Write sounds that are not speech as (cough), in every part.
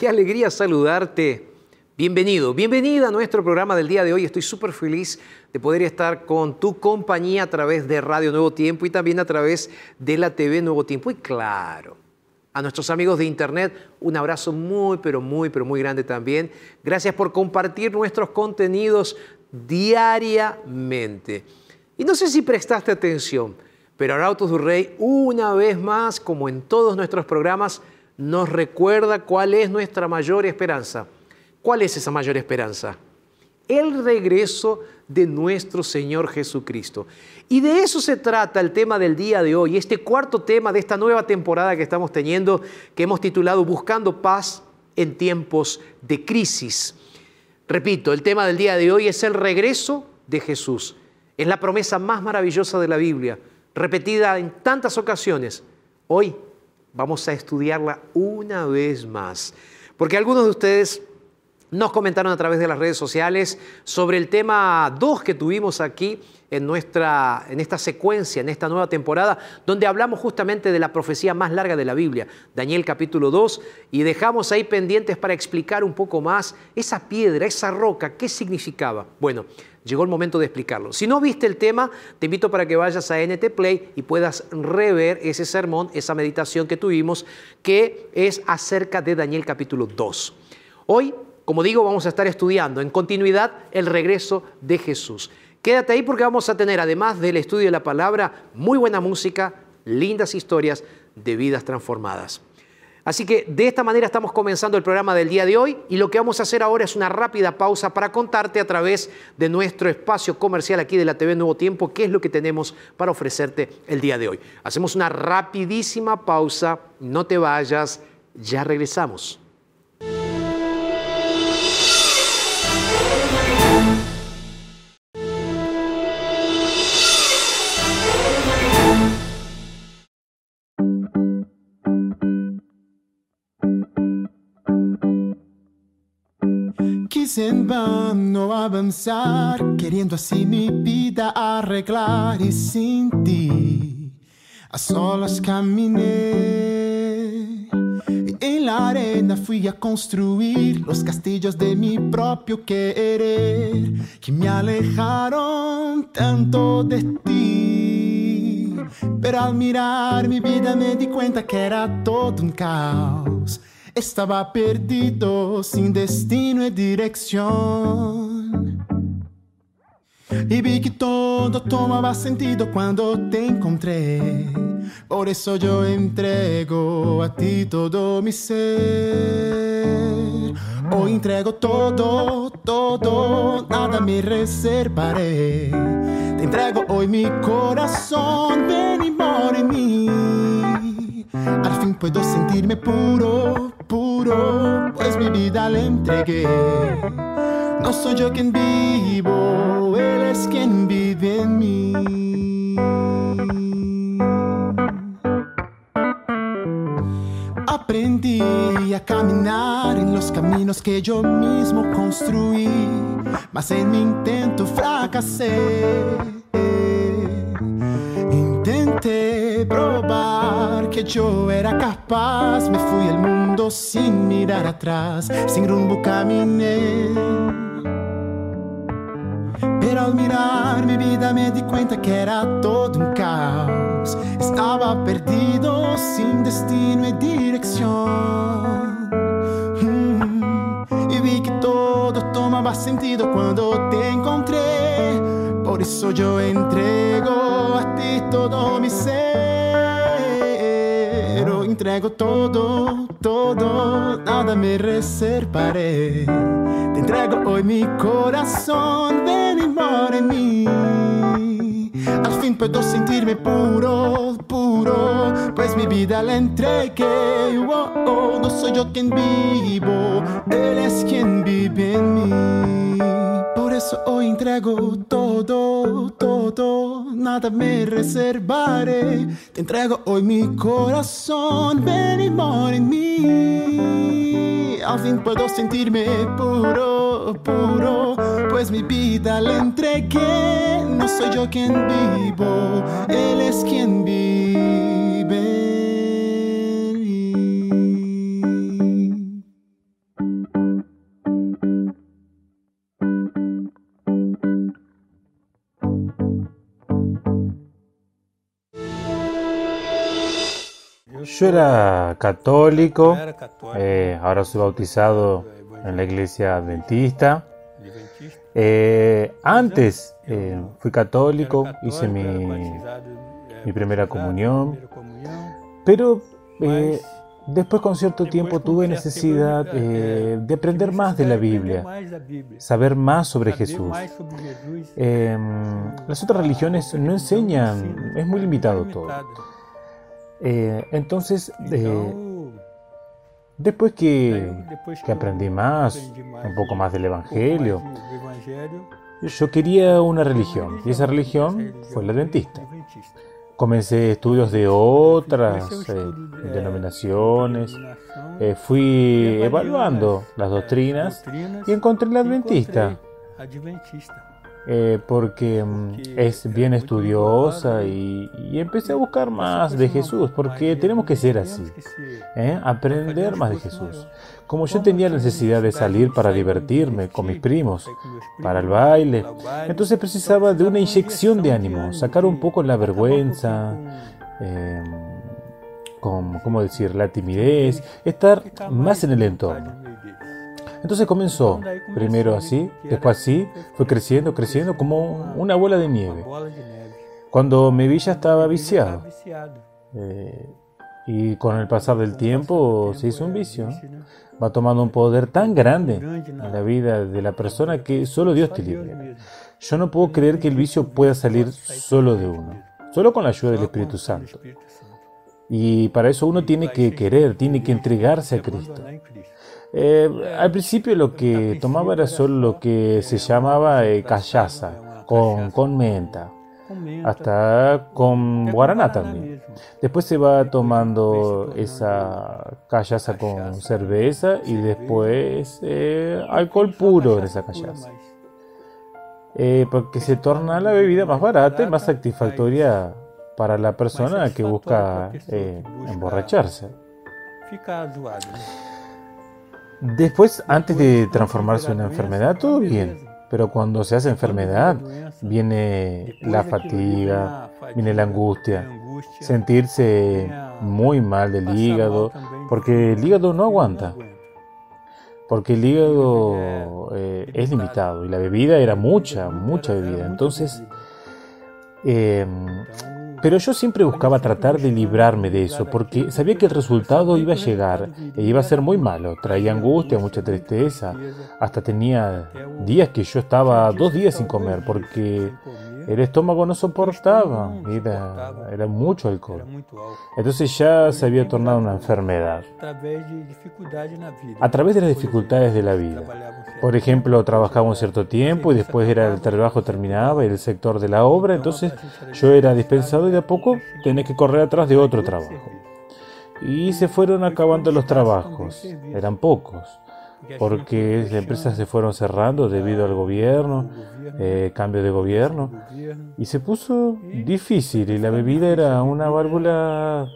Qué alegría saludarte. Bienvenido, bienvenida a nuestro programa del día de hoy. Estoy súper feliz de poder estar con tu compañía a través de Radio Nuevo Tiempo y también a través de la TV Nuevo Tiempo. Y claro, a nuestros amigos de Internet, un abrazo muy, pero muy, pero muy grande también. Gracias por compartir nuestros contenidos diariamente. Y no sé si prestaste atención, pero Arautos du Rey, una vez más, como en todos nuestros programas, nos recuerda cuál es nuestra mayor esperanza. ¿Cuál es esa mayor esperanza? El regreso de nuestro Señor Jesucristo. Y de eso se trata el tema del día de hoy, este cuarto tema de esta nueva temporada que estamos teniendo, que hemos titulado Buscando paz en tiempos de crisis. Repito, el tema del día de hoy es el regreso de Jesús. Es la promesa más maravillosa de la Biblia, repetida en tantas ocasiones. Hoy Vamos a estudiarla una vez más, porque algunos de ustedes nos comentaron a través de las redes sociales sobre el tema 2 que tuvimos aquí en, nuestra, en esta secuencia, en esta nueva temporada, donde hablamos justamente de la profecía más larga de la Biblia, Daniel capítulo 2, y dejamos ahí pendientes para explicar un poco más esa piedra, esa roca, qué significaba. Bueno, llegó el momento de explicarlo. Si no viste el tema, te invito para que vayas a NT Play y puedas rever ese sermón, esa meditación que tuvimos, que es acerca de Daniel capítulo 2. Hoy, como digo, vamos a estar estudiando en continuidad el regreso de Jesús. Quédate ahí porque vamos a tener, además del estudio de la palabra, muy buena música, lindas historias de vidas transformadas. Así que de esta manera estamos comenzando el programa del día de hoy y lo que vamos a hacer ahora es una rápida pausa para contarte a través de nuestro espacio comercial aquí de la TV Nuevo Tiempo qué es lo que tenemos para ofrecerte el día de hoy. Hacemos una rapidísima pausa, no te vayas, ya regresamos. En vano avanzar, queriendo así mi vida arreglar y sin ti a solas caminé. En la arena fui a construir los castillos de mi propio querer que me alejaron tanto de ti. Pero al mirar mi vida me di cuenta que era todo un caos Estaba perdido, sin destino y dirección. Y vi que todo tomaba sentido cuando te encontré. Por eso yo entrego a ti todo mi ser. Hoy entrego todo, todo, nada me reservaré. Te entrego hoy mi corazón, ven y mora en mí. Al fin puedo sentirme puro, puro, pues mi vida le entregué. No soy yo quien vivo, Él es quien vive en mí. Aprendí a caminar en los caminos que yo mismo construí, mas en mi intento fracasé. Intenté probar que yo era capaz, me fui al mundo sin mirar atrás, sin rumbo caminé. Pero al mirar mi vida me di cuenta que era todo un caos. Estaba perdido, sin destino y dirección. Mm, Y vi que todo tomaba sentido cuando te encontré. Por eso yo entrego a ti todo mi ser. Entrego todo, todo, nada me reservaré. Te entrego hoy mi corazón, ven y mora en mí. Al fin puedo sentirme puro, puro, pues mi vida la entregué. Oh, no soy yo quien vivo, Él es quien vive en mí. Hoy entrego todo, todo, nada me reservaré. Te entrego hoy mi corazón, ven y mora en mí. Al fin puedo sentirme puro, puro, pues mi vida le entregué. No soy yo quien vivo, Él es quien vive. Yo era católico, eh, ahora soy bautizado en la iglesia adventista. Eh, antes eh, fui católico, hice mi, mi primera comunión. pero eh, Mas, después con cierto tiempo tuve necesidad de aprender más de la Biblia, saber más sobre Jesús. Eh, las otras religiones no enseñan, es muy limitado todo. Eh, entonces, eh, después que, que aprendí más, un poco más del Evangelio, yo quería una religión y esa religión fue la adventista. Comencé estudios de otras eh, denominaciones, eh, fui evaluando las as doctrinas y encontré la Adventista. Eh, porque mm, es bien estudiosa y, y empecé a buscar más de Jesús, porque tenemos que ser así. ¿eh? aprender más de Jesús. Como yo tenía la necesidad de salir para divertirme con mis primos, para el baile, entonces precisaba de una inyección de ánimo, sacar un poco la vergüenza, eh, con, ¿cómo decir?, la timidez, estar más en el entorno. Entonces comenzó, primero así, después así, fue creciendo, creciendo como una bola de nieve. Cuando me vi ya estaba viciado. eh, y con el pasar del tiempo se hizo un vicio. Va tomando un poder tan grande en la vida de la persona que solo Dios te libera. Yo no puedo creer que el vicio pueda salir solo de uno, solo con la ayuda del Espíritu Santo. Y para eso uno tiene que querer, tiene que entregarse a Cristo. Eh, al principio lo que tomaba era solo lo que se llamaba eh, callaza, con, con menta, hasta con guaraná también. Después se va tomando esa callaza con cerveza y después eh, alcohol puro en esa callaza. Eh, porque se torna la bebida más barata y más satisfactoria para la persona que busca eh, emborracharse. Después, antes de transformarse en una enfermedad, todo bien. Pero cuando se hace enfermedad, viene la fatiga, viene la angustia, sentirse muy mal del hígado, porque el hígado no aguanta. Porque el hígado eh, es limitado y la bebida era mucha, mucha bebida. Entonces, eh, pero yo siempre buscaba tratar de librarme de eso, porque sabía que el resultado iba a llegar e iba a ser muy malo. Traía angustia, mucha tristeza. Hasta tenía días que yo estaba dos días sin comer, porque el estómago no soportaba, era, era mucho alcohol. Entonces ya se había tornado una enfermedad. A través de las dificultades de la vida. Por ejemplo, trabajaba un cierto tiempo y después era el trabajo terminaba y el sector de la obra, entonces yo era dispensado y de a poco tenía que correr atrás de otro trabajo. Y se fueron acabando los trabajos, eran pocos porque las empresas se fueron cerrando debido al gobierno, eh, cambio de gobierno, y se puso difícil y la bebida era una válvula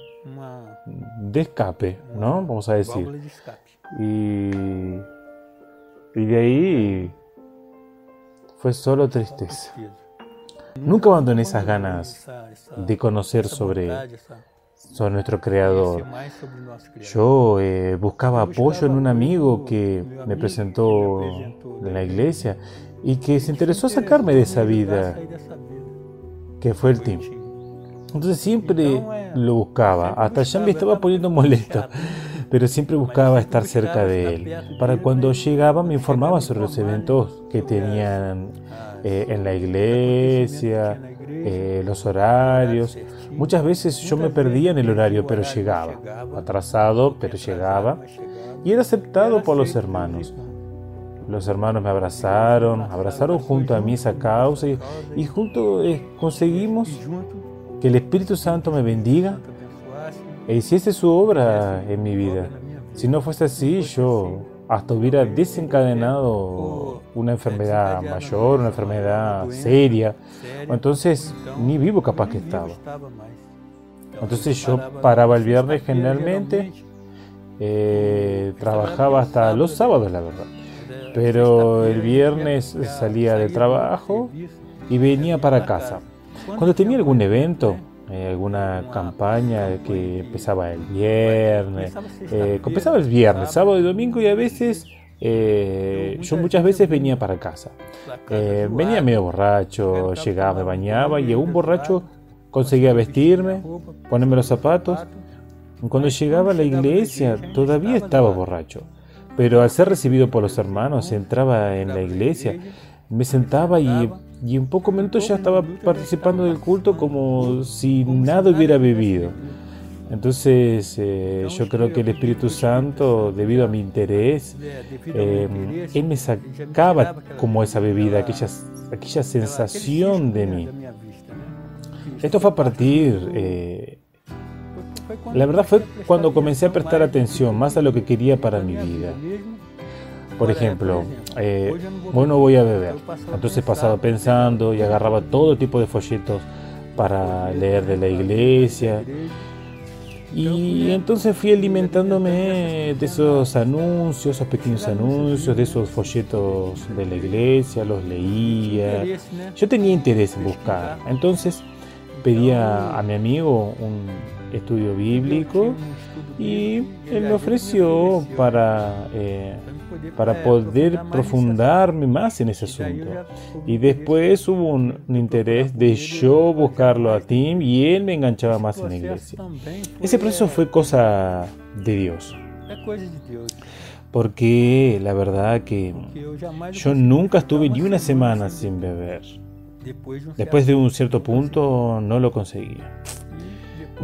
de escape, ¿no? Vamos a decir. Y, y de ahí fue solo tristeza. Nunca abandoné esas ganas de conocer sobre sobre nuestro Creador. Yo eh, buscaba apoyo en un amigo que me presentó en la iglesia y que se interesó sacarme de esa vida, que fue el team. Entonces siempre lo buscaba, hasta ya me estaba poniendo molesto, pero siempre buscaba estar cerca de él. Para cuando llegaba me informaba sobre los eventos que tenían eh, en la iglesia, eh, los horarios. Muchas veces yo me perdía en el horario, pero llegaba. Atrasado, pero llegaba. Y era aceptado por los hermanos. Los hermanos me abrazaron, abrazaron junto a mí esa causa y, y juntos eh, conseguimos que el Espíritu Santo me bendiga e hiciese su obra en mi vida. Si no fuese así, yo hasta hubiera desencadenado una enfermedad mayor, una enfermedad seria. Entonces, ni vivo capaz que estaba. Entonces yo paraba el viernes generalmente, eh, trabajaba hasta los sábados, la verdad. Pero el viernes salía de trabajo y venía para casa. Cuando tenía algún evento, eh, alguna campaña que empezaba el viernes, eh, empezaba el viernes, sábado y domingo y a veces eh, yo muchas veces venía para casa. Eh, venía medio borracho, llegaba, me bañaba y un borracho conseguía vestirme, ponerme los zapatos. Cuando llegaba a la iglesia todavía estaba borracho, pero al ser recibido por los hermanos entraba en la iglesia, me sentaba y y en pocos minutos ya estaba participando del culto como si nada hubiera vivido. Entonces eh, yo creo que el Espíritu Santo, debido a mi interés, eh, Él me sacaba como esa bebida, aquella, aquella sensación de mí. Esto fue a partir, eh, la verdad fue cuando comencé a prestar atención más a lo que quería para mi vida. Por ejemplo, eh, bueno, voy a beber. Entonces pasaba pensando y agarraba todo tipo de folletos para leer de la iglesia. Y entonces fui alimentándome de esos anuncios, esos pequeños anuncios, de esos folletos de la iglesia, los leía. Yo tenía interés en buscar. Entonces pedía a mi amigo un estudio bíblico y él me ofreció para eh, para poder profundarme más en ese asunto. Y después hubo un, interés de yo buscarlo a Tim y él me enganchaba más en la iglesia. Ese proceso fue cosa de Dios. Porque la verdad que yo nunca estuve ni una semana sin beber. Después de un cierto punto no lo conseguía.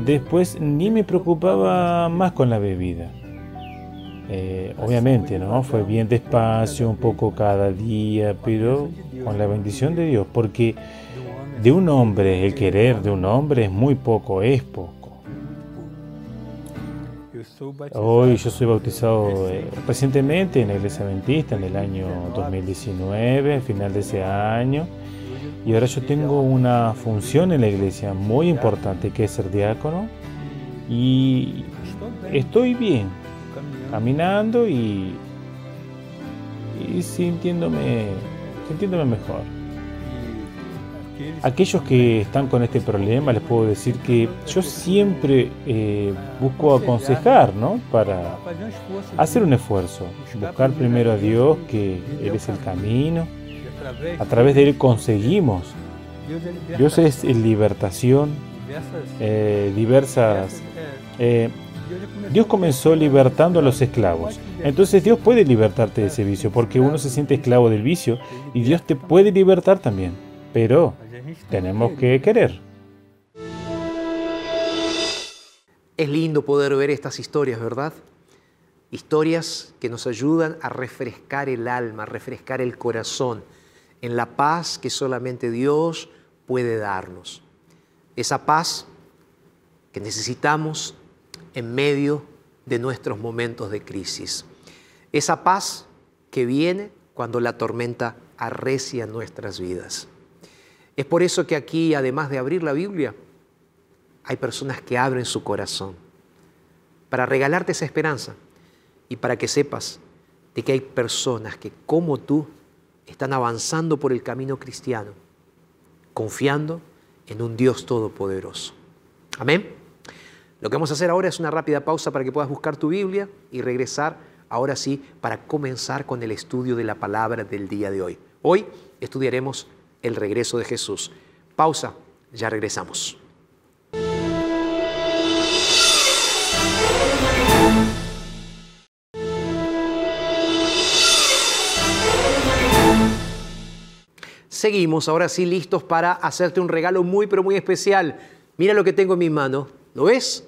Después ni me preocupaba más con la bebida. Eh, obviamente, ¿no? Fue bien despacio, un poco cada día, pero con la bendición de Dios, porque de un hombre, el querer de un hombre es muy poco, es poco. Hoy yo soy bautizado eh, recientemente en la iglesia adventista en el año 2019, al final de ese año, y ahora yo tengo una función en la iglesia muy importante que es ser diácono, y estoy bien, caminando y, y sintiéndome, sintiéndome mejor. aquellos que están con este problema, les puedo decir que yo siempre eh, busco aconsejar, ¿no? Para hacer un esfuerzo, buscar primero a Dios, que Él es el camino, a través de Él conseguimos. Dios es libertación, eh, diversas... eh, Dios comenzó libertando a los esclavos. Entonces Dios puede libertarte de ese vicio, porque uno se siente esclavo del vicio y Dios te puede libertar también. Pero tenemos que querer. Es lindo poder ver estas historias, ¿verdad? Historias que nos ayudan a refrescar el alma, a refrescar el corazón en la paz que solamente Dios puede darnos. Esa paz que necesitamos en medio de nuestros momentos de crisis. Esa paz que viene cuando la tormenta arrecia nuestras vidas. Es por eso que aquí, además de abrir la Biblia, hay personas que abren su corazón para regalarte esa esperanza y para que sepas de que hay personas que como tú están avanzando por el camino cristiano, confiando en un Dios todopoderoso. Amén. Lo que vamos a hacer ahora es una rápida pausa para que puedas buscar tu Biblia y regresar ahora sí para comenzar con el estudio de la palabra del día de hoy. Hoy estudiaremos el regreso de Jesús. Pausa, ya regresamos. Seguimos ahora sí listos para hacerte un regalo muy pero muy especial. Mira lo que tengo en mi mano. ¿Lo ves?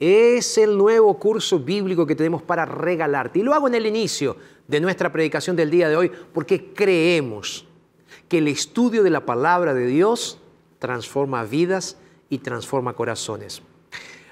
Es el nuevo curso bíblico que tenemos para regalarte. Y lo hago en el inicio de nuestra predicación del día de hoy porque creemos que el estudio de la palabra de Dios transforma vidas y transforma corazones.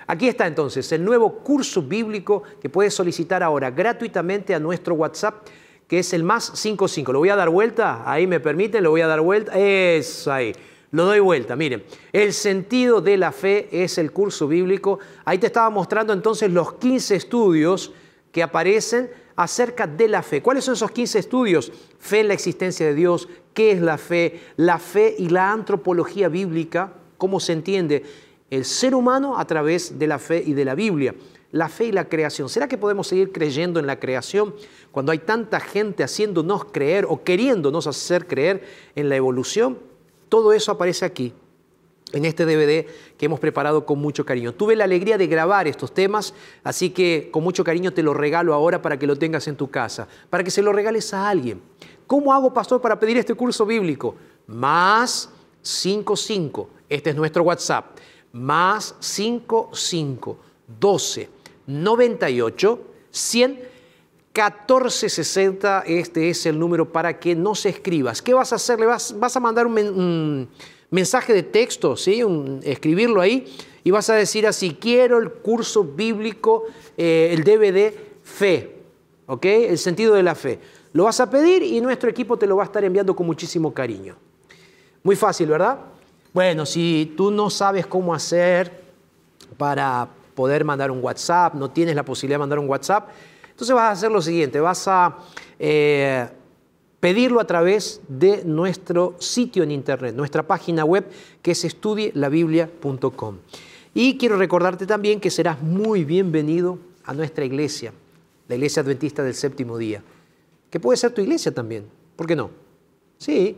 Aquí está entonces el nuevo curso bíblico que puedes solicitar ahora gratuitamente a nuestro WhatsApp, que es el más 55. Lo voy a dar vuelta, ahí me permiten, lo voy a dar vuelta. Es ahí. Lo doy vuelta, miren. El sentido de la fe es el curso bíblico. Ahí te estaba mostrando entonces los 15 estudios que aparecen acerca de la fe. ¿Cuáles son esos 15 estudios? Fe en la existencia de Dios, qué es la fe, la fe y la antropología bíblica, cómo se entiende el ser humano a través de la fe y de la Biblia. La fe y la creación. ¿Será que podemos seguir creyendo en la creación cuando hay tanta gente haciéndonos creer o queriéndonos hacer creer en la evolución? Todo eso aparece aquí, en este DVD que hemos preparado con mucho cariño. Tuve la alegría de grabar estos temas, así que con mucho cariño te lo regalo ahora para que lo tengas en tu casa, para que se lo regales a alguien. ¿Cómo hago, pastor, para pedir este curso bíblico? Más 55, este es nuestro WhatsApp, más 55 12 98 100 1460, este es el número para que nos escribas. ¿Qué vas a hacer? Le vas, vas a mandar un, men- un mensaje de texto, ¿sí? Escribirlo ahí y vas a decir así, quiero el curso bíblico, eh, el DVD Fe, ¿ok? El sentido de la fe. Lo vas a pedir y nuestro equipo te lo va a estar enviando con muchísimo cariño. Muy fácil, ¿verdad? Bueno, si tú no sabes cómo hacer para poder mandar un WhatsApp, no tienes la posibilidad de mandar un WhatsApp, entonces vas a hacer lo siguiente, vas a eh, pedirlo a través de nuestro sitio en internet, nuestra página web que es estudielabiblia.com. Y quiero recordarte también que serás muy bienvenido a nuestra iglesia, la iglesia adventista del séptimo día, que puede ser tu iglesia también, ¿por qué no? Sí,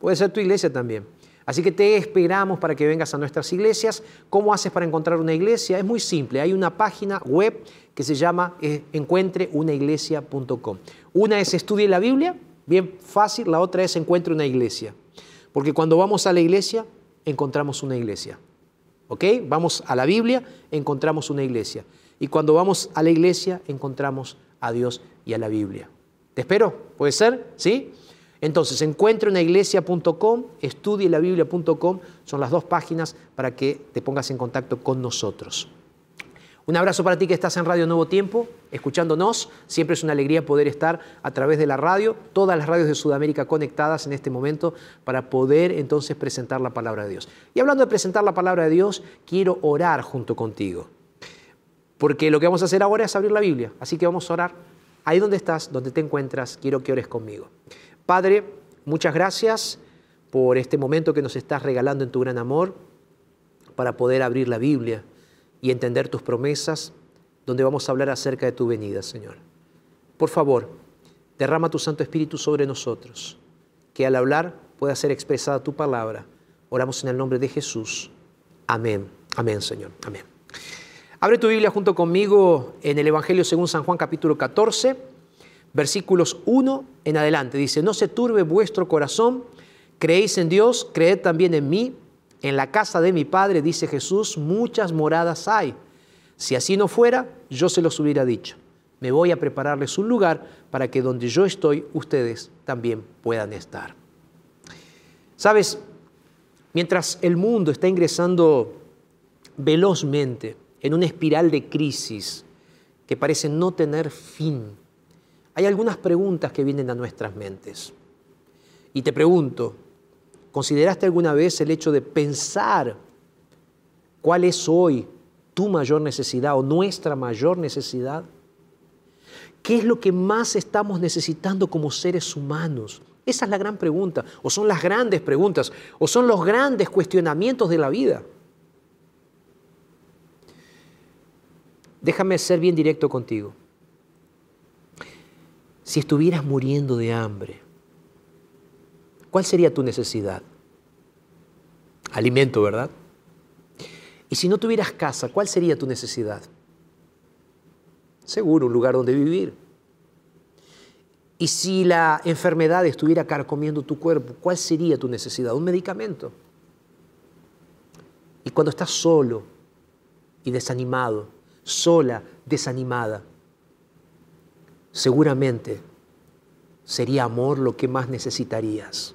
puede ser tu iglesia también. Así que te esperamos para que vengas a nuestras iglesias. ¿Cómo haces para encontrar una iglesia? Es muy simple. Hay una página web que se llama eh, encuentreunaiglesia.com. Una es Estudie la Biblia, bien fácil. La otra es Encuentre una iglesia. Porque cuando vamos a la iglesia, encontramos una iglesia. ¿Ok? Vamos a la Biblia, encontramos una iglesia. Y cuando vamos a la iglesia, encontramos a Dios y a la Biblia. ¿Te espero? ¿Puede ser? ¿Sí? Entonces, encuentreunaiglesia.com, estudielabiblia.com, son las dos páginas para que te pongas en contacto con nosotros. Un abrazo para ti que estás en Radio Nuevo Tiempo, escuchándonos. Siempre es una alegría poder estar a través de la radio, todas las radios de Sudamérica conectadas en este momento para poder entonces presentar la palabra de Dios. Y hablando de presentar la palabra de Dios, quiero orar junto contigo. Porque lo que vamos a hacer ahora es abrir la Biblia. Así que vamos a orar. Ahí donde estás, donde te encuentras, quiero que ores conmigo. Padre, muchas gracias por este momento que nos estás regalando en tu gran amor para poder abrir la Biblia y entender tus promesas, donde vamos a hablar acerca de tu venida, Señor. Por favor, derrama tu Santo Espíritu sobre nosotros, que al hablar pueda ser expresada tu palabra. Oramos en el nombre de Jesús. Amén. Amén, Señor. Amén. Abre tu Biblia junto conmigo en el Evangelio según San Juan capítulo 14, versículos 1 en adelante. Dice, no se turbe vuestro corazón, creéis en Dios, creed también en mí. En la casa de mi Padre, dice Jesús, muchas moradas hay. Si así no fuera, yo se los hubiera dicho. Me voy a prepararles un lugar para que donde yo estoy, ustedes también puedan estar. Sabes, mientras el mundo está ingresando velozmente en una espiral de crisis que parece no tener fin, hay algunas preguntas que vienen a nuestras mentes. Y te pregunto, ¿consideraste alguna vez el hecho de pensar cuál es hoy tu mayor necesidad o nuestra mayor necesidad? ¿Qué es lo que más estamos necesitando como seres humanos? Esa es la gran pregunta, o son las grandes preguntas, o son los grandes cuestionamientos de la vida. Déjame ser bien directo contigo. Si estuvieras muriendo de hambre, ¿cuál sería tu necesidad? Alimento, ¿verdad? Y si no tuvieras casa, ¿cuál sería tu necesidad? Seguro, un lugar donde vivir. Y si la enfermedad estuviera carcomiendo tu cuerpo, ¿cuál sería tu necesidad? Un medicamento. Y cuando estás solo y desanimado, sola, desanimada, seguramente sería amor lo que más necesitarías.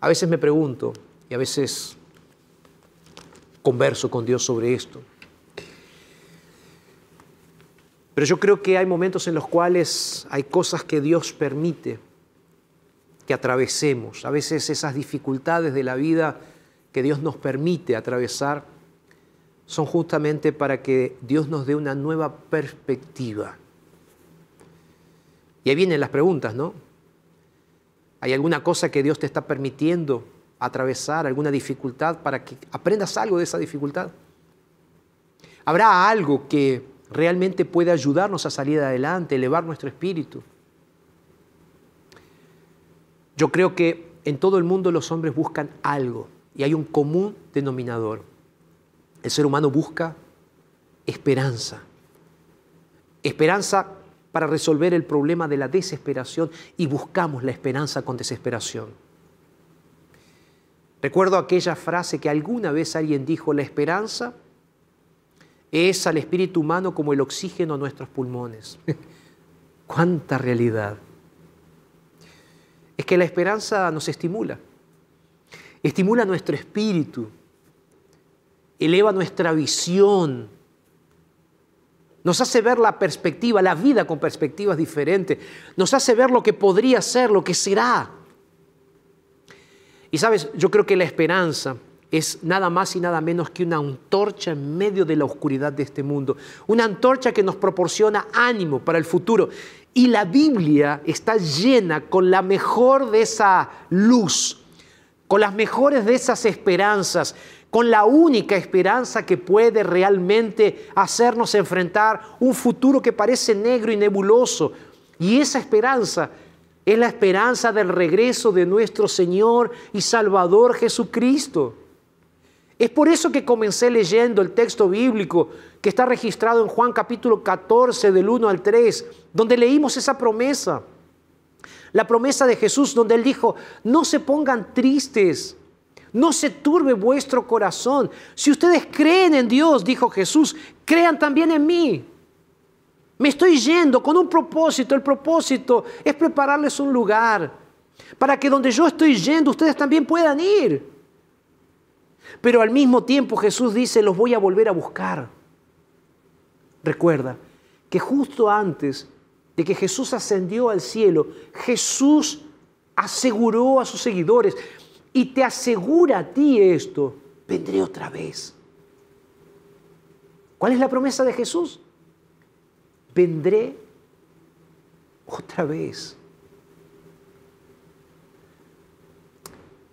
A veces me pregunto y a veces converso con Dios sobre esto. Pero yo creo que hay momentos en los cuales hay cosas que Dios permite que atravesemos. A veces esas dificultades de la vida que Dios nos permite atravesar son justamente para que Dios nos dé una nueva perspectiva. Y ahí vienen las preguntas, ¿no? ¿Hay alguna cosa que Dios te está permitiendo atravesar, alguna dificultad para que aprendas algo de esa dificultad? ¿Habrá algo que realmente puede ayudarnos a salir adelante, elevar nuestro espíritu? Yo creo que en todo el mundo los hombres buscan algo y hay un común denominador. El ser humano busca esperanza. Esperanza para resolver el problema de la desesperación y buscamos la esperanza con desesperación. Recuerdo aquella frase que alguna vez alguien dijo, la esperanza es al espíritu humano como el oxígeno a nuestros pulmones. (laughs) ¡Cuánta realidad! Es que la esperanza nos estimula, estimula nuestro espíritu, eleva nuestra visión, nos hace ver la perspectiva, la vida con perspectivas diferentes, nos hace ver lo que podría ser, lo que será. Y sabes, yo creo que la esperanza es nada más y nada menos que una antorcha en medio de la oscuridad de este mundo, una antorcha que nos proporciona ánimo para el futuro. Y la Biblia está llena con la mejor de esa luz, con las mejores de esas esperanzas, con la única esperanza que puede realmente hacernos enfrentar un futuro que parece negro y nebuloso. Y esa esperanza es la esperanza del regreso de nuestro Señor y Salvador Jesucristo. Es por eso que comencé leyendo el texto bíblico que está registrado en Juan capítulo 14 del 1 al 3, donde leímos esa promesa. La promesa de Jesús donde él dijo, no se pongan tristes, no se turbe vuestro corazón. Si ustedes creen en Dios, dijo Jesús, crean también en mí. Me estoy yendo con un propósito. El propósito es prepararles un lugar para que donde yo estoy yendo ustedes también puedan ir. Pero al mismo tiempo Jesús dice, los voy a volver a buscar. Recuerda que justo antes de que Jesús ascendió al cielo, Jesús aseguró a sus seguidores y te asegura a ti esto, vendré otra vez. ¿Cuál es la promesa de Jesús? Vendré otra vez.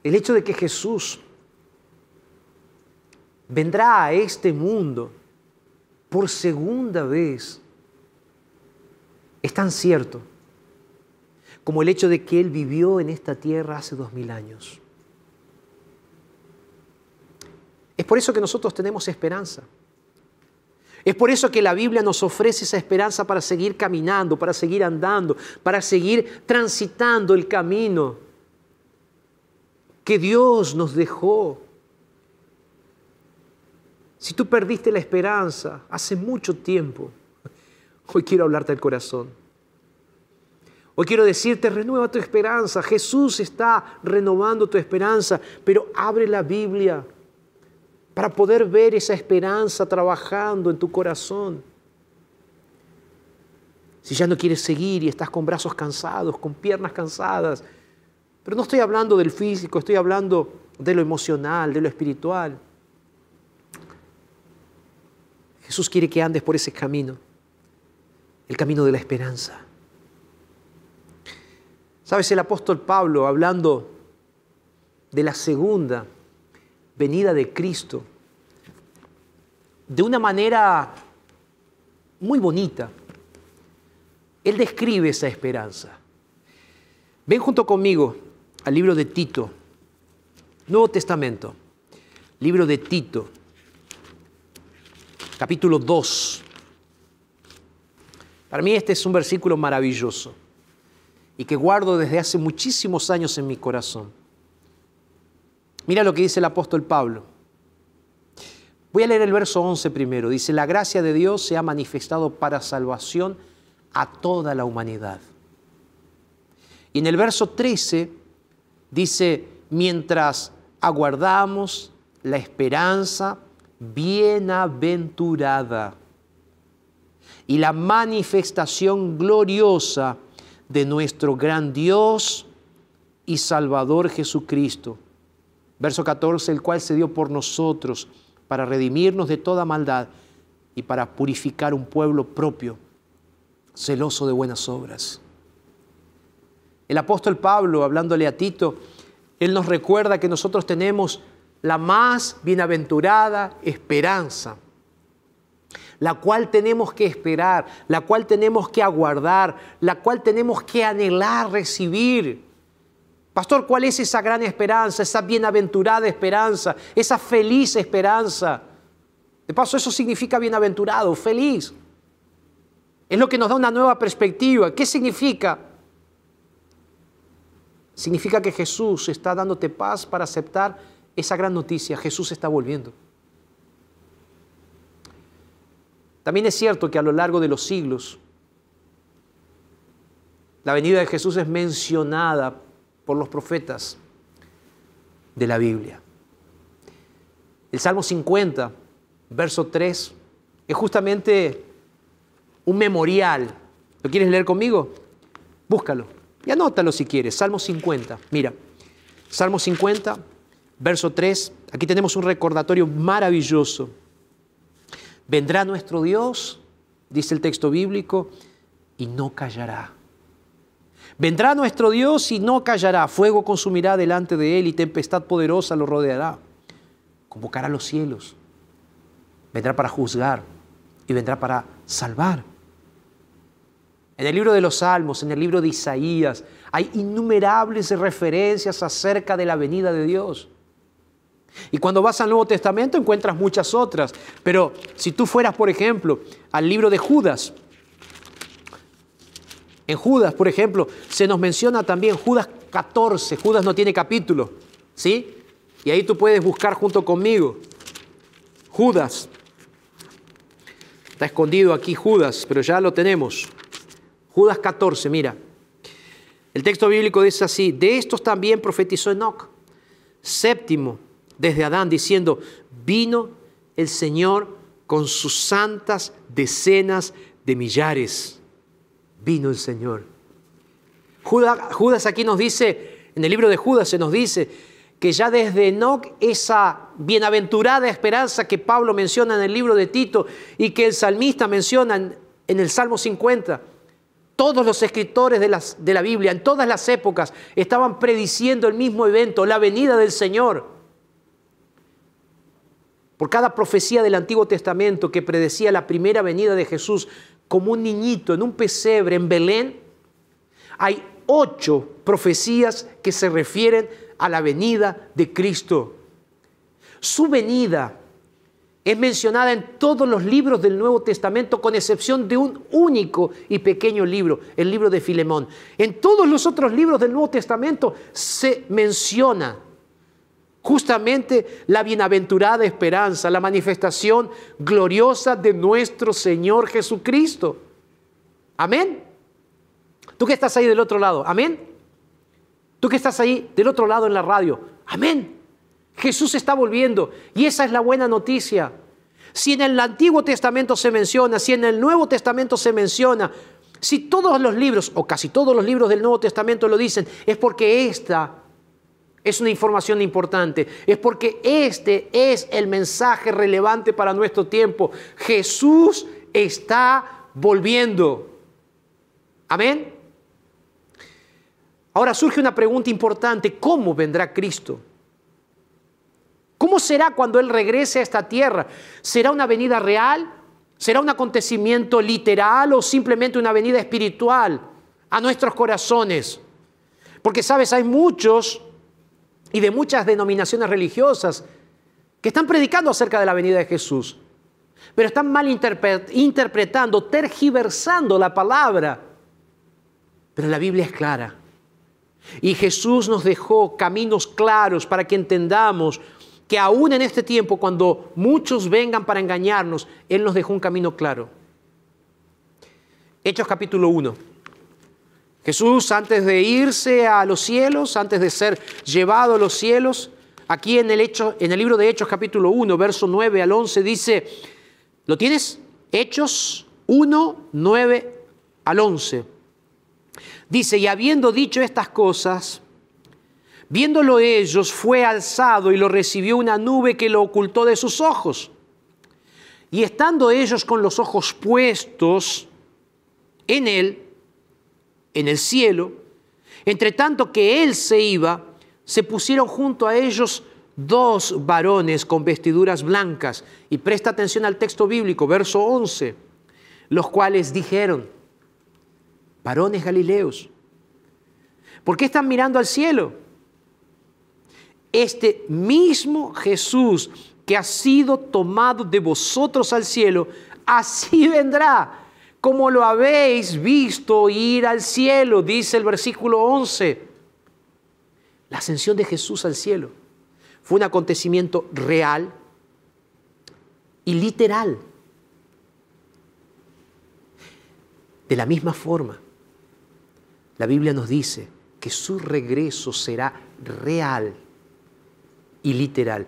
el hecho de que Jesús vendrá a este mundo por segunda vez es tan cierto como el hecho de que Él vivió en esta tierra hace dos mil años. Es por eso que nosotros tenemos esperanza. Es por eso que la Biblia nos ofrece esa esperanza para seguir caminando, para seguir andando, para seguir transitando el camino que Dios nos dejó. Si tú perdiste la esperanza hace mucho tiempo, hoy quiero hablarte al corazón. Hoy quiero decirte, renueva tu esperanza. Jesús está renovando tu esperanza, pero abre la Biblia para poder ver esa esperanza trabajando en tu corazón. Si ya no quieres seguir y estás con brazos cansados, con piernas cansadas, pero no estoy hablando del físico, estoy hablando de lo emocional, de lo espiritual. Jesús quiere que andes por ese camino, el camino de la esperanza. ¿Sabes? El apóstol Pablo, hablando de la segunda venida de Cristo, de una manera muy bonita, él describe esa esperanza. Ven junto conmigo al libro de Tito, Nuevo Testamento, libro de Tito, capítulo 2. Para mí este es un versículo maravilloso y que guardo desde hace muchísimos años en mi corazón. Mira lo que dice el apóstol Pablo. Voy a leer el verso 11 primero. Dice, la gracia de Dios se ha manifestado para salvación a toda la humanidad. Y en el verso 13 dice, mientras aguardamos la esperanza bienaventurada y la manifestación gloriosa de nuestro gran Dios y Salvador Jesucristo. Verso 14, el cual se dio por nosotros para redimirnos de toda maldad y para purificar un pueblo propio, celoso de buenas obras. El apóstol Pablo, hablándole a Tito, él nos recuerda que nosotros tenemos la más bienaventurada esperanza, la cual tenemos que esperar, la cual tenemos que aguardar, la cual tenemos que anhelar recibir. Pastor, ¿cuál es esa gran esperanza, esa bienaventurada esperanza, esa feliz esperanza? De paso, eso significa bienaventurado, feliz. Es lo que nos da una nueva perspectiva. ¿Qué significa? Significa que Jesús está dándote paz para aceptar esa gran noticia. Jesús está volviendo. También es cierto que a lo largo de los siglos, la venida de Jesús es mencionada por los profetas de la Biblia. El Salmo 50, verso 3, es justamente un memorial. ¿Lo quieres leer conmigo? Búscalo y anótalo si quieres. Salmo 50, mira. Salmo 50, verso 3, aquí tenemos un recordatorio maravilloso. Vendrá nuestro Dios, dice el texto bíblico, y no callará. Vendrá nuestro Dios y no callará. Fuego consumirá delante de él y tempestad poderosa lo rodeará. Convocará los cielos. Vendrá para juzgar y vendrá para salvar. En el libro de los Salmos, en el libro de Isaías, hay innumerables referencias acerca de la venida de Dios. Y cuando vas al Nuevo Testamento encuentras muchas otras. Pero si tú fueras, por ejemplo, al libro de Judas, en Judas, por ejemplo, se nos menciona también Judas 14. Judas no tiene capítulo, ¿sí? Y ahí tú puedes buscar junto conmigo. Judas. Está escondido aquí Judas, pero ya lo tenemos. Judas 14, mira. El texto bíblico dice así, de estos también profetizó Enoch, séptimo desde Adán, diciendo, vino el Señor con sus santas decenas de millares. Vino el Señor. Judas, aquí nos dice, en el libro de Judas se nos dice, que ya desde Enoch esa bienaventurada esperanza que Pablo menciona en el libro de Tito y que el salmista menciona en, en el Salmo 50, Todos los escritores de, las- de la Biblia, en todas las épocas, estaban prediciendo el mismo evento, la venida del Señor. Por cada profecía del Antiguo Testamento que predecía la primera venida de Jesús como un niñito en un pesebre en Belén, hay ocho profecías que se refieren a la venida de Cristo. Su venida es mencionada en todos los libros del Nuevo Testamento, con excepción de un único y pequeño libro, el libro de Filemón. En todos los otros libros del Nuevo Testamento se menciona justamente la bienaventurada esperanza, la manifestación gloriosa de nuestro Señor Jesucristo. Amén. Tú que estás ahí del otro lado, amén. Tú que estás ahí del otro lado en la radio, amén. Jesús está volviendo y esa es la buena noticia. Si en el Antiguo Testamento se menciona, si en el Nuevo Testamento se menciona, si todos los libros o casi todos los libros del Nuevo Testamento lo dicen, es porque esta es una información importante, es porque este es el mensaje relevante para nuestro tiempo. Jesús está volviendo. Amén. Ahora surge una pregunta importante, ¿cómo vendrá Cristo? ¿Cómo será cuando Él regrese a esta tierra? ¿Será una venida real? ¿Será un acontecimiento literal o simplemente una venida espiritual a nuestros corazones? Porque sabes, hay muchos y de muchas denominaciones religiosas que están predicando acerca de la venida de Jesús, pero están mal interpre- interpretando, tergiversando la palabra. Pero la Biblia es clara. Y Jesús nos dejó caminos claros para que entendamos que aún en este tiempo, cuando muchos vengan para engañarnos, Él nos dejó un camino claro. Hechos capítulo 1. Jesús antes de irse a los cielos, antes de ser llevado a los cielos, aquí en el, libro de Hechos capítulo 1, verso 9 al 11, dice, ¿lo tienes? Hechos 1, 9 al 11. Dice, y habiendo dicho estas cosas, viéndolo ellos, fue alzado y lo recibió una nube que lo ocultó de sus ojos. Y estando ellos con los ojos puestos en él, en el cielo, entre tanto que él se iba, se pusieron junto a ellos dos varones con vestiduras blancas. Y presta atención al texto bíblico, verso 11, los cuales dijeron, varones galileos, ¿por qué están mirando al cielo? Este mismo Jesús que ha sido tomado de vosotros al cielo, así vendrá, como lo habéis visto ir al cielo, dice el versículo 11. La ascensión de Jesús al cielo fue un acontecimiento real y literal. De la misma forma, la Biblia nos dice que su regreso será real y literal.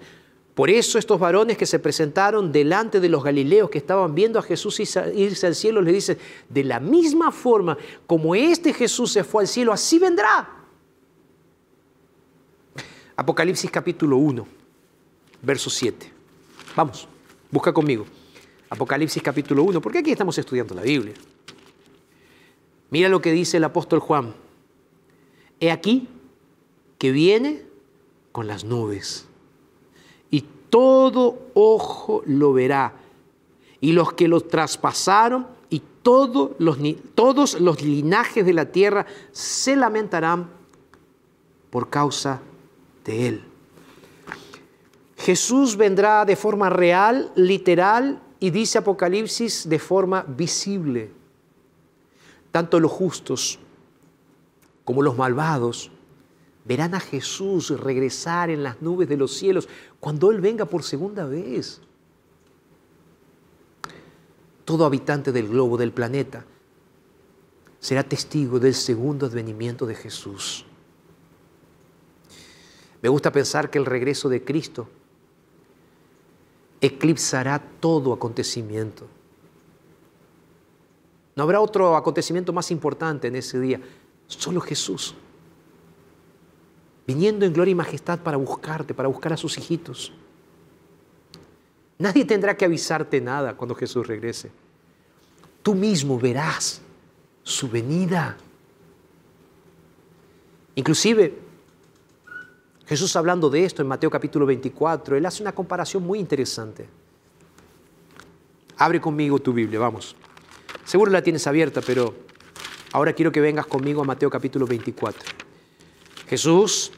Por eso estos varones que se presentaron delante de los galileos que estaban viendo a Jesús irse al cielo, le dicen, de la misma forma como este Jesús se fue al cielo, así vendrá. Apocalipsis capítulo 1, verso 7. Vamos, busca conmigo. Apocalipsis capítulo 1, porque aquí estamos estudiando la Biblia. Mira lo que dice el apóstol Juan. He aquí que viene con las nubes todo ojo lo verá y los que lo traspasaron y todos los, todos los linajes de la tierra se lamentarán por causa de él. Jesús vendrá de forma real, literal y dice Apocalipsis de forma visible. Tanto los justos como los malvados verán a Jesús regresar en las nubes de los cielos cuando Él venga por segunda vez. Todo habitante del globo, del planeta, será testigo del segundo advenimiento de Jesús. Me gusta pensar que el regreso de Cristo eclipsará todo acontecimiento. No habrá otro acontecimiento más importante en ese día, solo Jesús, viniendo en gloria y majestad para buscarte, para buscar a sus hijitos. Nadie tendrá que avisarte nada cuando Jesús regrese. Tú mismo verás su venida. Inclusive, Jesús hablando de esto en Mateo capítulo 24, él hace una comparación muy interesante. Abre conmigo tu Biblia, vamos. Seguro la tienes abierta, pero ahora quiero que vengas conmigo a Mateo capítulo 24. Jesús,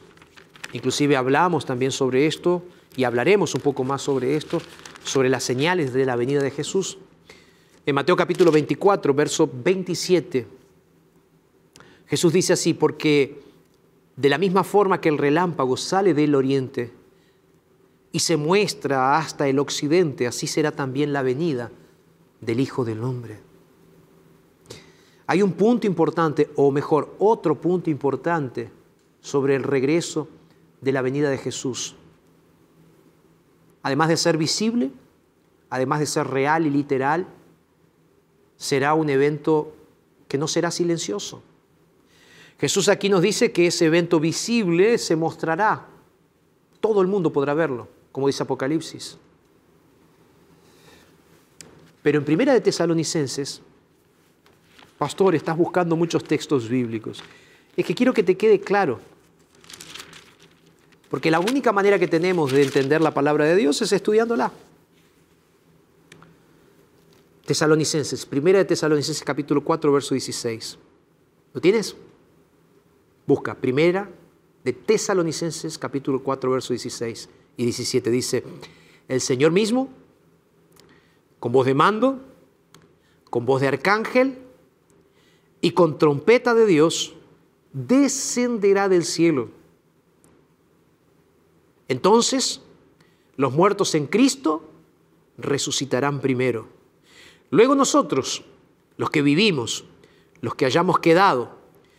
inclusive hablamos también sobre esto y hablaremos un poco más sobre esto, sobre las señales de la venida de Jesús. En Mateo capítulo 24, verso 27, Jesús dice así, porque de la misma forma que el relámpago sale del oriente y se muestra hasta el occidente, así será también la venida del Hijo del Hombre. Hay un punto importante, o mejor, otro punto importante sobre el regreso de la venida de Jesús. Además de ser visible, además de ser real y literal, será un evento que no será silencioso. Jesús aquí nos dice que ese evento visible se mostrará. Todo el mundo podrá verlo, como dice Apocalipsis. Pero en Primera de Tesalonicenses, pastor, estás buscando muchos textos bíblicos. Es que quiero que te quede claro. Porque la única manera que tenemos de entender la palabra de Dios es estudiándola. Tesalonicenses, Primera de Tesalonicenses capítulo 4, verso 16. ¿Lo tienes? Busca, Primera de Tesalonicenses capítulo 4, verso 16 y 17. Dice, el Señor mismo, con voz de mando, con voz de arcángel y con trompeta de Dios, descenderá del cielo. Entonces, los muertos en Cristo resucitarán primero. Luego nosotros, los que vivimos, los que hayamos quedado,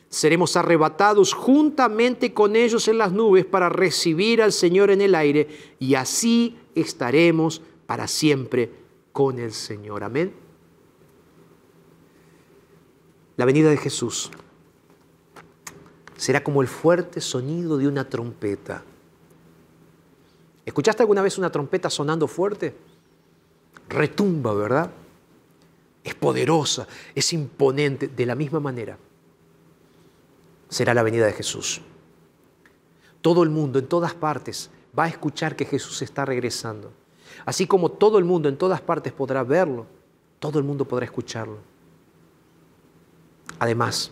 seremos arrebatados juntamente con ellos en las nubes para recibir al Señor en el aire y así estaremos para siempre con el Señor. Amén. La venida de Jesús será como el fuerte sonido de una trompeta. ¿Escuchaste alguna vez una trompeta sonando fuerte? Retumba, ¿verdad? Es poderosa, es imponente. De la misma manera será la venida de Jesús. Todo el mundo, en todas partes, va a escuchar que Jesús está regresando. Así como todo el mundo en todas partes podrá verlo, todo el mundo podrá escucharlo. Además,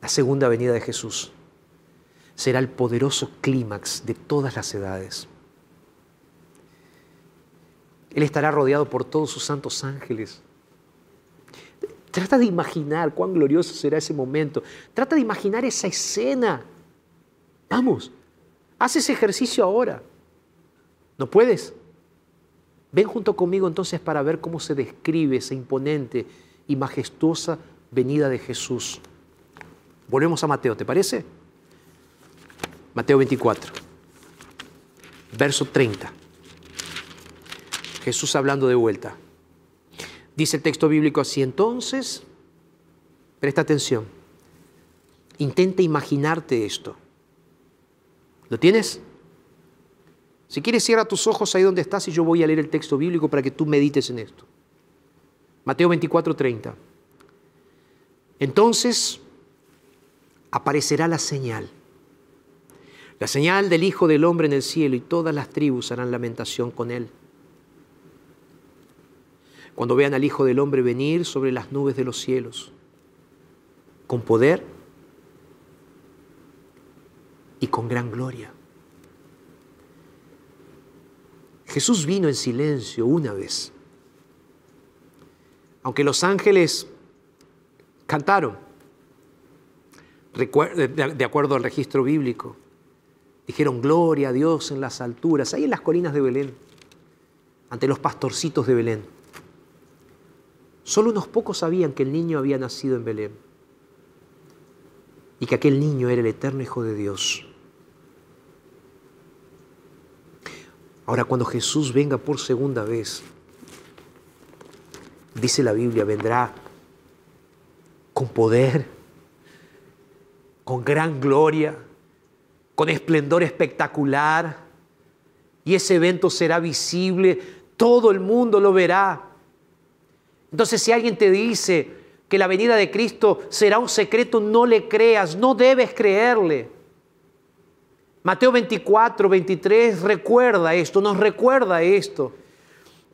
la segunda venida de Jesús será el poderoso clímax de todas las edades. Él estará rodeado por todos sus santos ángeles. Trata de imaginar cuán glorioso será ese momento. Trata de imaginar esa escena. Vamos, haz ese ejercicio ahora. ¿No puedes? Ven junto conmigo entonces para ver cómo se describe esa imponente y majestuosa venida de Jesús. Volvemos a Mateo, ¿te parece? Mateo 24, verso 30. Jesús hablando de vuelta. Dice el texto bíblico así, entonces, presta atención, intenta imaginarte esto. ¿Lo tienes? Si quieres, cierra tus ojos ahí donde estás y yo voy a leer el texto bíblico para que tú medites en esto. Mateo 24, 30. Entonces aparecerá la señal, la señal del Hijo del Hombre en el cielo y todas las tribus harán lamentación con él. Cuando vean al Hijo del Hombre venir sobre las nubes de los cielos, con poder y con gran gloria. Jesús vino en silencio una vez. Aunque los ángeles cantaron, de acuerdo al registro bíblico, dijeron gloria a Dios en las alturas, ahí en las colinas de Belén, ante los pastorcitos de Belén. Solo unos pocos sabían que el niño había nacido en Belén y que aquel niño era el eterno Hijo de Dios. Ahora, cuando Jesús venga por segunda vez, dice la Biblia, vendrá con poder, con gran gloria, con esplendor espectacular, y ese evento será visible, todo el mundo lo verá. Entonces, si alguien te dice, que la venida de Cristo será un secreto, no le creas, no debes creerle. Mateo 24, 23 recuerda esto, nos recuerda esto,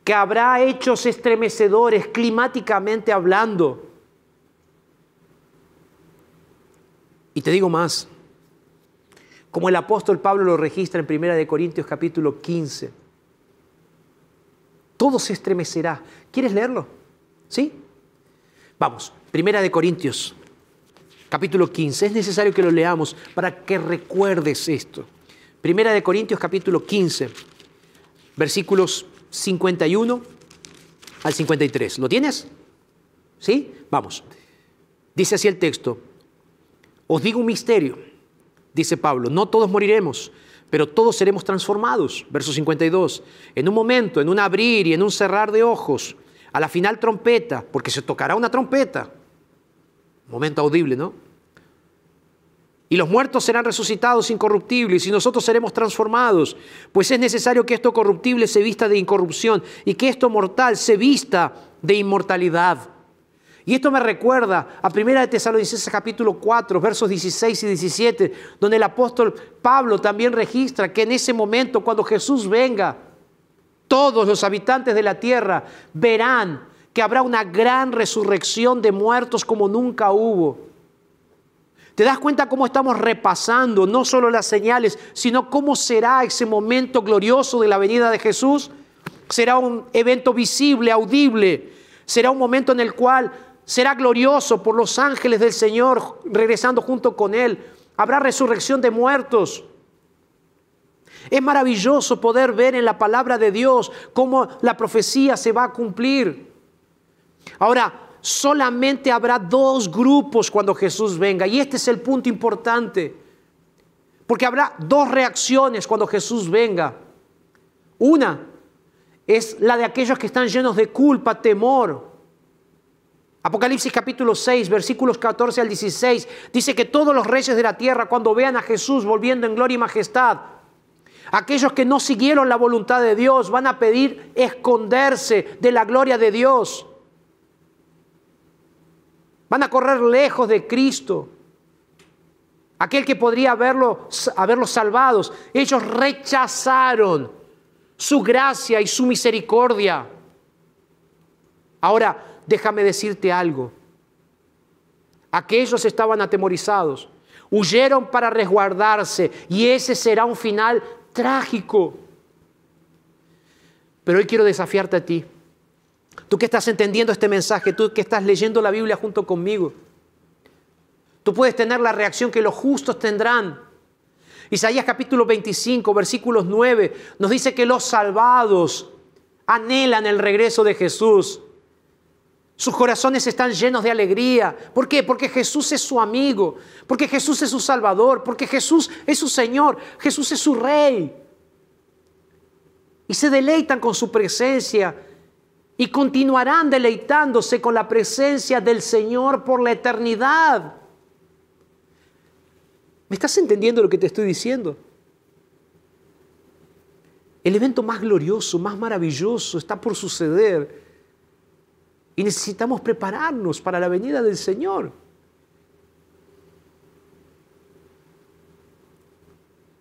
que habrá hechos estremecedores climáticamente hablando. Y te digo más, como el apóstol Pablo lo registra en 1 de Corintios capítulo 15. Todo se estremecerá. ¿Quieres leerlo? ¿Sí? Vamos, 1 de Corintios capítulo 15. Es necesario que lo leamos para que recuerdes esto. 1 de Corintios capítulo 15, versículos 51 al 53. ¿Lo tienes? ¿Sí? Vamos. Dice así el texto. Os digo un misterio, dice Pablo, no todos moriremos, pero todos seremos transformados. Verso 52. En un momento, en un abrir y en un cerrar de ojos, a la final trompeta, porque se tocará una trompeta. Momento audible, ¿no? Y los muertos serán resucitados incorruptibles y nosotros seremos transformados, pues es necesario que esto corruptible se vista de incorrupción y que esto mortal se vista de inmortalidad. Y esto me recuerda a 1 de Tesalonicenses capítulo 4, versos 16 y 17, donde el apóstol Pablo también registra que en ese momento, cuando Jesús venga, todos los habitantes de la tierra verán que habrá una gran resurrección de muertos como nunca hubo. ¿Te das cuenta cómo estamos repasando no solo las señales, sino cómo será ese momento glorioso de la venida de Jesús? Será un evento visible, audible. Será un momento en el cual será glorioso por los ángeles del Señor regresando junto con Él. Habrá resurrección de muertos. Es maravilloso poder ver en la palabra de Dios cómo la profecía se va a cumplir. Ahora, solamente habrá dos grupos cuando Jesús venga. Y este es el punto importante. Porque habrá dos reacciones cuando Jesús venga. Una es la de aquellos que están llenos de culpa, temor, Apocalipsis capítulo 6, versículos 14 al 16, dice que todos los reyes de la tierra, cuando vean a Jesús volviendo en gloria y majestad, aquellos que no siguieron la voluntad de Dios van a pedir esconderse de la gloria de Dios. Van a correr lejos de Cristo. Aquel que podría haberlo, haberlos salvados. Ellos rechazaron su gracia y su misericordia. Ahora, déjame decirte algo. Aquellos estaban atemorizados, huyeron para resguardarse y ese será un final trágico. Pero hoy quiero desafiarte a ti. Tú que estás entendiendo este mensaje, tú que estás leyendo la Biblia junto conmigo. Tú puedes tener la reacción que los justos tendrán. Isaías capítulo 25, versículos 9, nos dice que los salvados anhelan el regreso de Jesús. Sus corazones están llenos de alegría. ¿Por qué? Porque Jesús es su amigo, porque Jesús es su Salvador, porque Jesús es su Señor, Jesús es su Rey. Y se deleitan con su presencia y continuarán deleitándose con la presencia del Señor por la eternidad. ¿Me estás entendiendo lo que te estoy diciendo? El evento más glorioso, más maravilloso está por suceder y necesitamos prepararnos para la venida del Señor.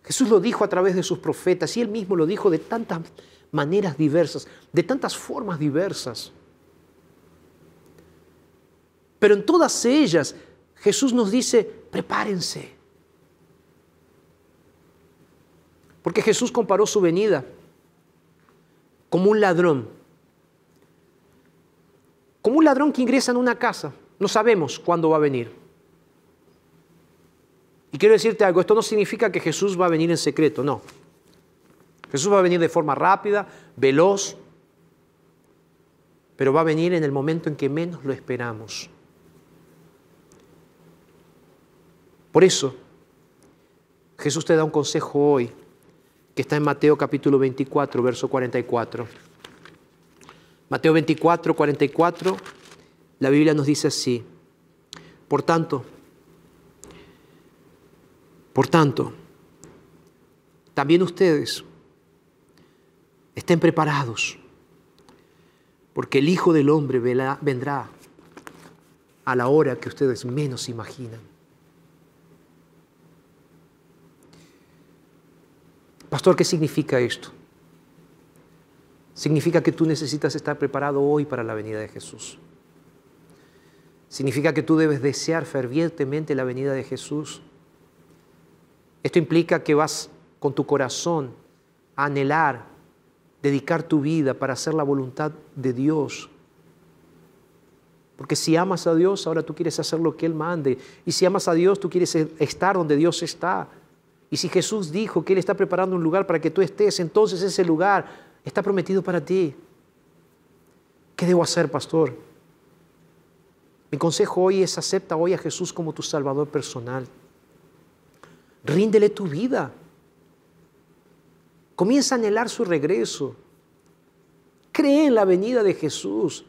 Jesús lo dijo a través de sus profetas y él mismo lo dijo de tantas maneras diversas, de tantas formas diversas. Pero en todas ellas Jesús nos dice, prepárense. Porque Jesús comparó su venida como un ladrón como un ladrón que ingresa en una casa. No sabemos cuándo va a venir. Y quiero decirte algo, esto no significa que Jesús va a venir en secreto, no. Jesús va a venir de forma rápida, veloz, pero va a venir en el momento en que menos lo esperamos. Por eso, Jesús te da un consejo hoy, que está en Mateo capítulo 24, verso 44. Mateo 24, 44, la Biblia nos dice así. Por tanto, por tanto, también ustedes estén preparados, porque el Hijo del Hombre vendrá a la hora que ustedes menos imaginan. Pastor, ¿qué significa esto? Significa que tú necesitas estar preparado hoy para la venida de Jesús. Significa que tú debes desear fervientemente la venida de Jesús. Esto implica que vas con tu corazón a anhelar, dedicar tu vida para hacer la voluntad de Dios. Porque si amas a Dios, ahora tú quieres hacer lo que Él mande. Y si amas a Dios, tú quieres estar donde Dios está. Y si Jesús dijo que Él está preparando un lugar para que tú estés, entonces ese lugar está prometido para ti. ¿Qué debo hacer, pastor? Mi consejo hoy es acepta hoy a Jesús como tu Salvador personal. Ríndele tu vida. Comienza a anhelar su regreso. Cree en la venida de Jesús.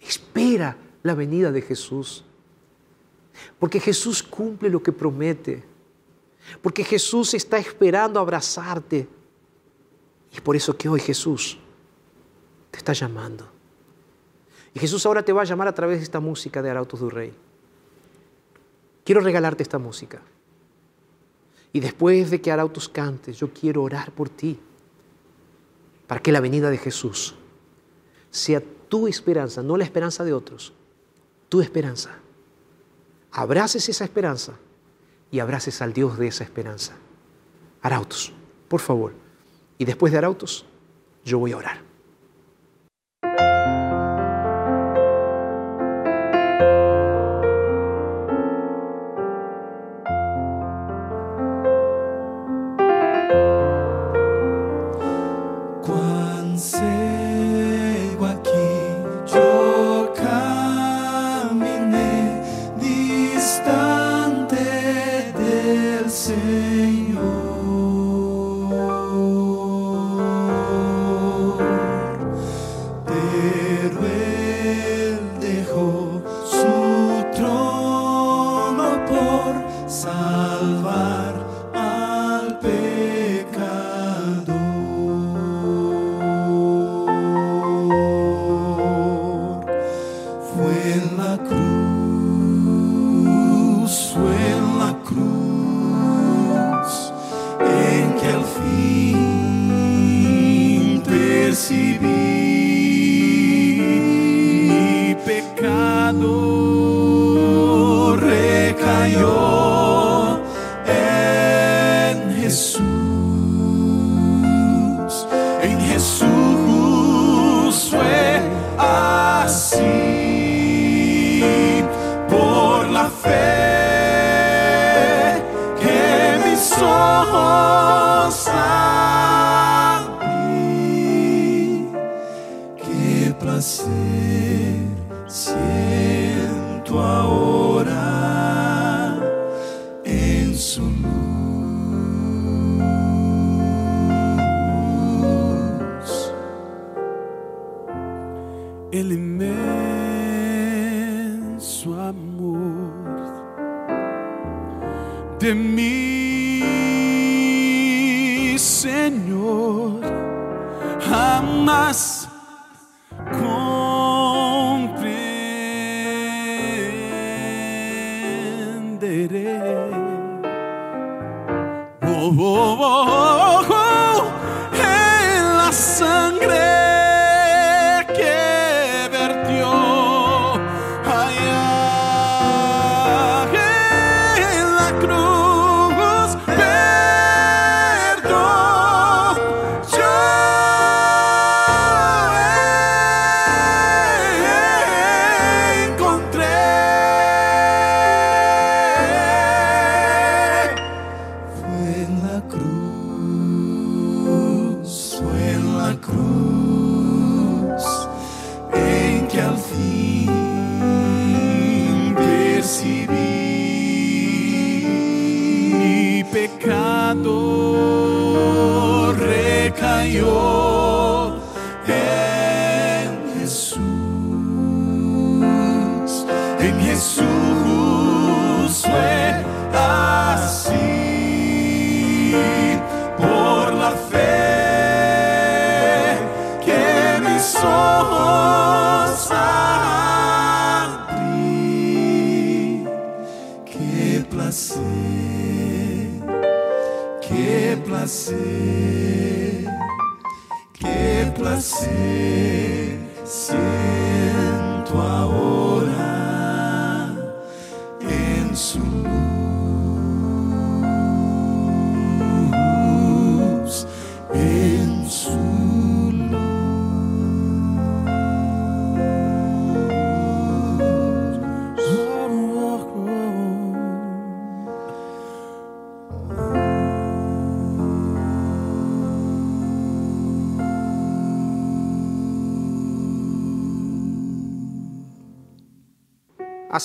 Espera la venida de Jesús. Porque Jesús cumple lo que promete. Porque Jesús está esperando abrazarte. Y es por eso que hoy Jesús te está llamando. Y Jesús ahora te va a llamar a través de esta música de Arautos del Rey. Quiero regalarte esta música. Y después de que Arautos cantes, yo quiero orar por ti. Para que la venida de Jesús sea tu esperanza, no la esperanza de otros. Tu esperanza. Abraces esa esperanza y abraces al Dios de esa esperanza. Arautos, por favor. Y después de Arautos, yo voy a orar.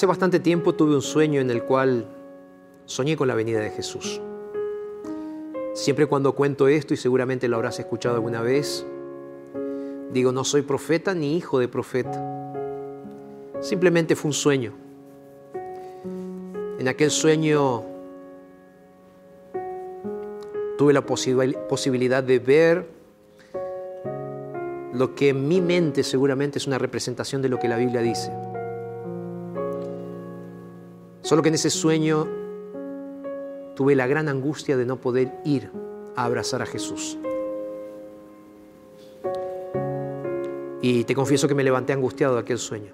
Hace bastante tiempo tuve un sueño en el cual soñé con la venida de Jesús. Siempre cuando cuento esto, y seguramente lo habrás escuchado alguna vez, digo, no soy profeta ni hijo de profeta. Simplemente fue un sueño. En aquel sueño tuve la posibil- posibilidad de ver lo que en mi mente seguramente es una representación de lo que la Biblia dice. Solo que en ese sueño tuve la gran angustia de no poder ir a abrazar a Jesús. Y te confieso que me levanté angustiado de aquel sueño.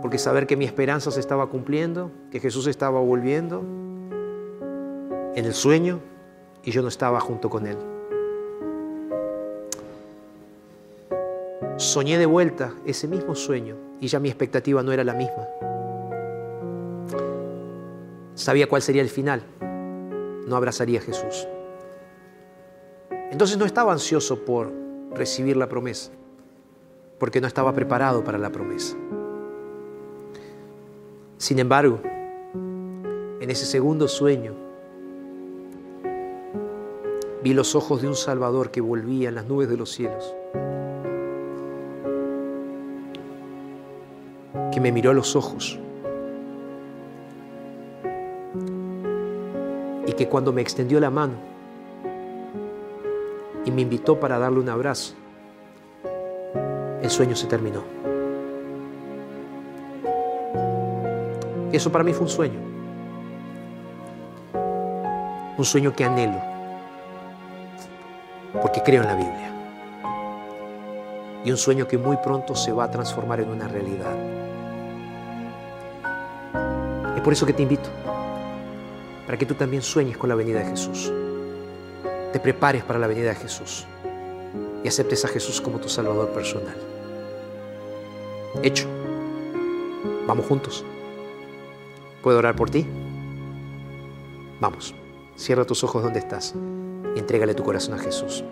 Porque saber que mi esperanza se estaba cumpliendo, que Jesús estaba volviendo en el sueño y yo no estaba junto con Él. Soñé de vuelta ese mismo sueño y ya mi expectativa no era la misma. Sabía cuál sería el final. No abrazaría a Jesús. Entonces no estaba ansioso por recibir la promesa, porque no estaba preparado para la promesa. Sin embargo, en ese segundo sueño, vi los ojos de un Salvador que volvía en las nubes de los cielos, que me miró a los ojos que cuando me extendió la mano y me invitó para darle un abrazo, el sueño se terminó. Eso para mí fue un sueño. Un sueño que anhelo, porque creo en la Biblia. Y un sueño que muy pronto se va a transformar en una realidad. Es por eso que te invito para que tú también sueñes con la venida de Jesús. Te prepares para la venida de Jesús y aceptes a Jesús como tu Salvador personal. Hecho. Vamos juntos. ¿Puedo orar por ti? Vamos, cierra tus ojos donde estás y entrégale tu corazón a Jesús.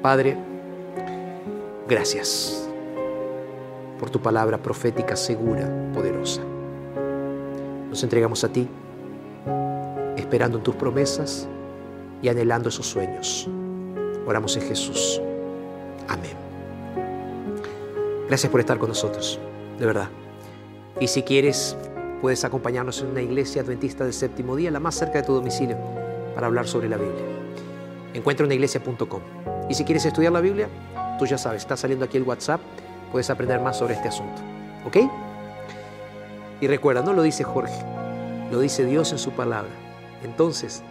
Padre, gracias por tu palabra profética segura, poderosa. Nos entregamos a ti esperando en tus promesas y anhelando esos sueños. Oramos en Jesús. Amén. Gracias por estar con nosotros, de verdad. Y si quieres, puedes acompañarnos en una iglesia adventista del séptimo día, la más cerca de tu domicilio, para hablar sobre la Biblia. Encuentra unaiglesia.com. Y si quieres estudiar la Biblia, tú ya sabes, está saliendo aquí el WhatsApp, puedes aprender más sobre este asunto. ¿Ok? Y recuerda, no lo dice Jorge, lo dice Dios en su palabra. Entonces,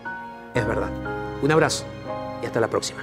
es verdad. Un abrazo y hasta la próxima.